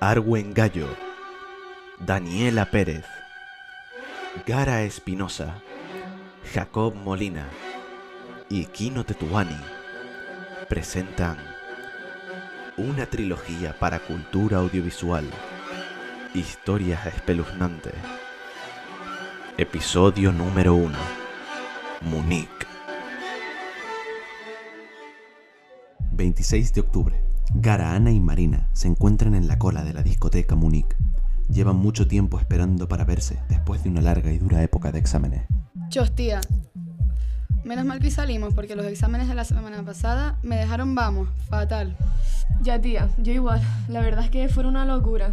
Arwen Gallo, Daniela Pérez, Gara Espinosa, Jacob Molina y Kino Tetuani presentan una trilogía para cultura audiovisual, historias espeluznantes. Episodio número 1. Munich. 26 de octubre. Gara, Ana y Marina se encuentran en la cola de la discoteca Munich. Llevan mucho tiempo esperando para verse después de una larga y dura época de exámenes. Chos, tía. Menos mal que salimos porque los exámenes de la semana pasada me dejaron, vamos, fatal. Ya, tía, yo igual. La verdad es que fue una locura.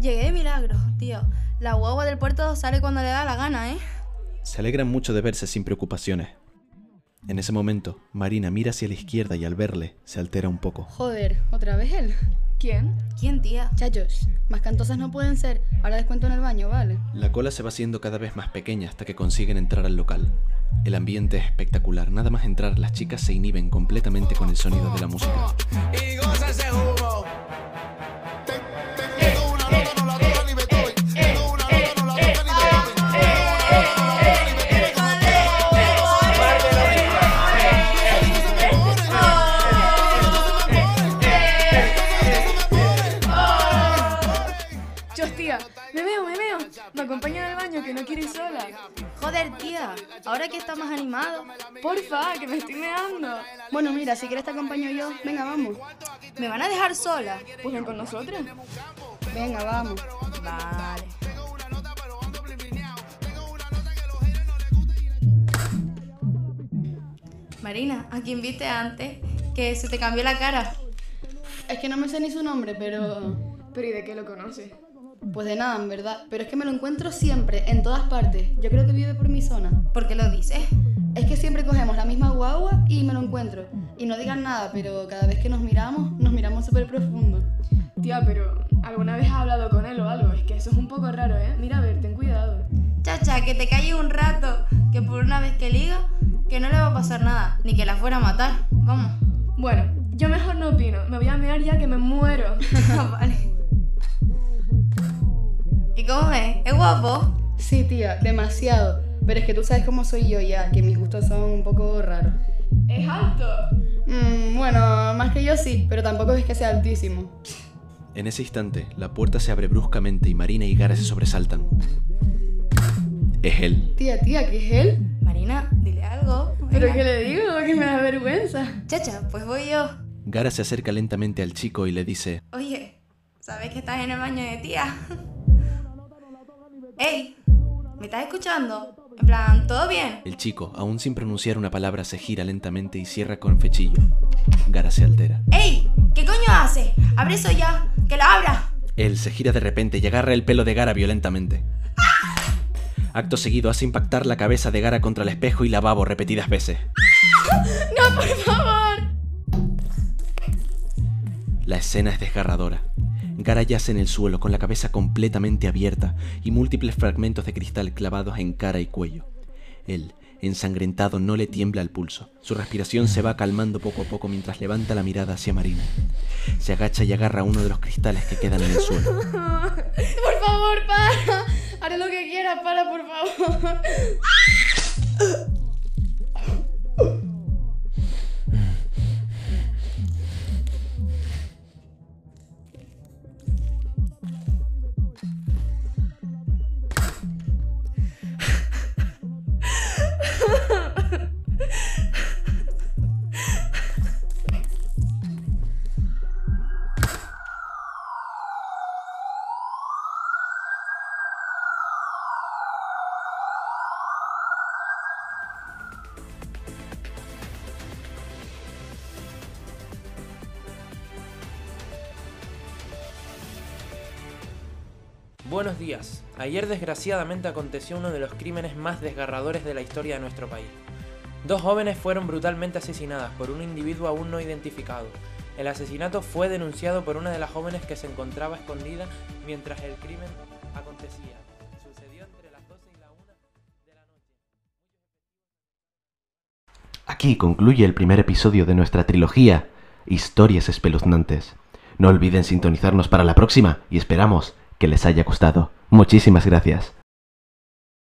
Llegué de milagro, tío. La guagua del puerto sale cuando le da la gana, ¿eh? Se alegran mucho de verse sin preocupaciones. En ese momento, Marina mira hacia la izquierda y al verle se altera un poco. Joder, ¿otra vez él? ¿Quién? ¿Quién, tía? Chachos, más cantosas no pueden ser. Ahora descuento en el baño, ¿vale? La cola se va haciendo cada vez más pequeña hasta que consiguen entrar al local. El ambiente es espectacular. Nada más entrar, las chicas se inhiben completamente con el sonido de la música. y goza ese humo. Acompaña al baño que no quiero ir sola. Joder, tía. Ahora que está más animado. Porfa, que me estoy meando. Bueno, mira, si quieres te acompaño yo. Venga, vamos. ¿Me van a dejar sola? Pues ven con nosotros. Venga, vamos. Vale. Marina, ¿a quién viste antes? Que se te cambió la cara. Es que no me sé ni su nombre, pero... Pero ¿y de qué lo conoces? Pues de nada, en verdad. Pero es que me lo encuentro siempre, en todas partes. Yo creo que vive por mi zona. ¿Por qué lo dices? Es que siempre cogemos la misma guagua y me lo encuentro. Y no digan nada, pero cada vez que nos miramos, nos miramos súper profundo. Tía, pero ¿alguna vez has hablado con él o algo? Es que eso es un poco raro, ¿eh? Mira, a ver, ten cuidado. Chacha, que te calles un rato. Que por una vez que liga, que no le va a pasar nada. Ni que la fuera a matar. Vamos. Bueno, yo mejor no opino. Me voy a mear ya que me muero. vale. ¿Y cómo es? ¿Es guapo? Sí, tía, demasiado. Pero es que tú sabes cómo soy yo ya, que mis gustos son un poco raros. ¿Es alto? Mm, bueno, más que yo sí, pero tampoco es que sea altísimo. En ese instante, la puerta se abre bruscamente y Marina y Gara se sobresaltan. Es él. Tía, tía, ¿qué es él? Marina, dile algo. ¿Pero qué le digo? Que me da vergüenza. Chacha, pues voy yo. Gara se acerca lentamente al chico y le dice, Oye, ¿sabes que estás en el baño de tía? ¡Ey! ¿Me estás escuchando? En plan, ¿todo bien? el chico, aún sin pronunciar una palabra, se gira lentamente y cierra con fechillo. Gara se altera. ¡Ey! ¿Qué coño hace? ¡Abre eso ya! ¡Que lo abra! Él se gira de repente y agarra el pelo de Gara violentamente. Acto seguido hace impactar la cabeza de Gara contra el espejo y lavabo repetidas veces. ¡No, por favor! La escena es desgarradora. Gara yace en el suelo con la cabeza completamente abierta y múltiples fragmentos de cristal clavados en cara y cuello. Él, ensangrentado, no le tiembla el pulso. Su respiración se va calmando poco a poco mientras levanta la mirada hacia Marina. Se agacha y agarra uno de los cristales que quedan en el suelo. Por favor, para. Haré lo que quiera, para, por favor. Buenos días. Ayer desgraciadamente aconteció uno de los crímenes más desgarradores de la historia de nuestro país. Dos jóvenes fueron brutalmente asesinadas por un individuo aún no identificado. El asesinato fue denunciado por una de las jóvenes que se encontraba escondida mientras el crimen acontecía. Sucedió entre las 12 y la 1 de la noche. Aquí concluye el primer episodio de nuestra trilogía Historias espeluznantes. No olviden sintonizarnos para la próxima y esperamos que les haya gustado. Muchísimas gracias.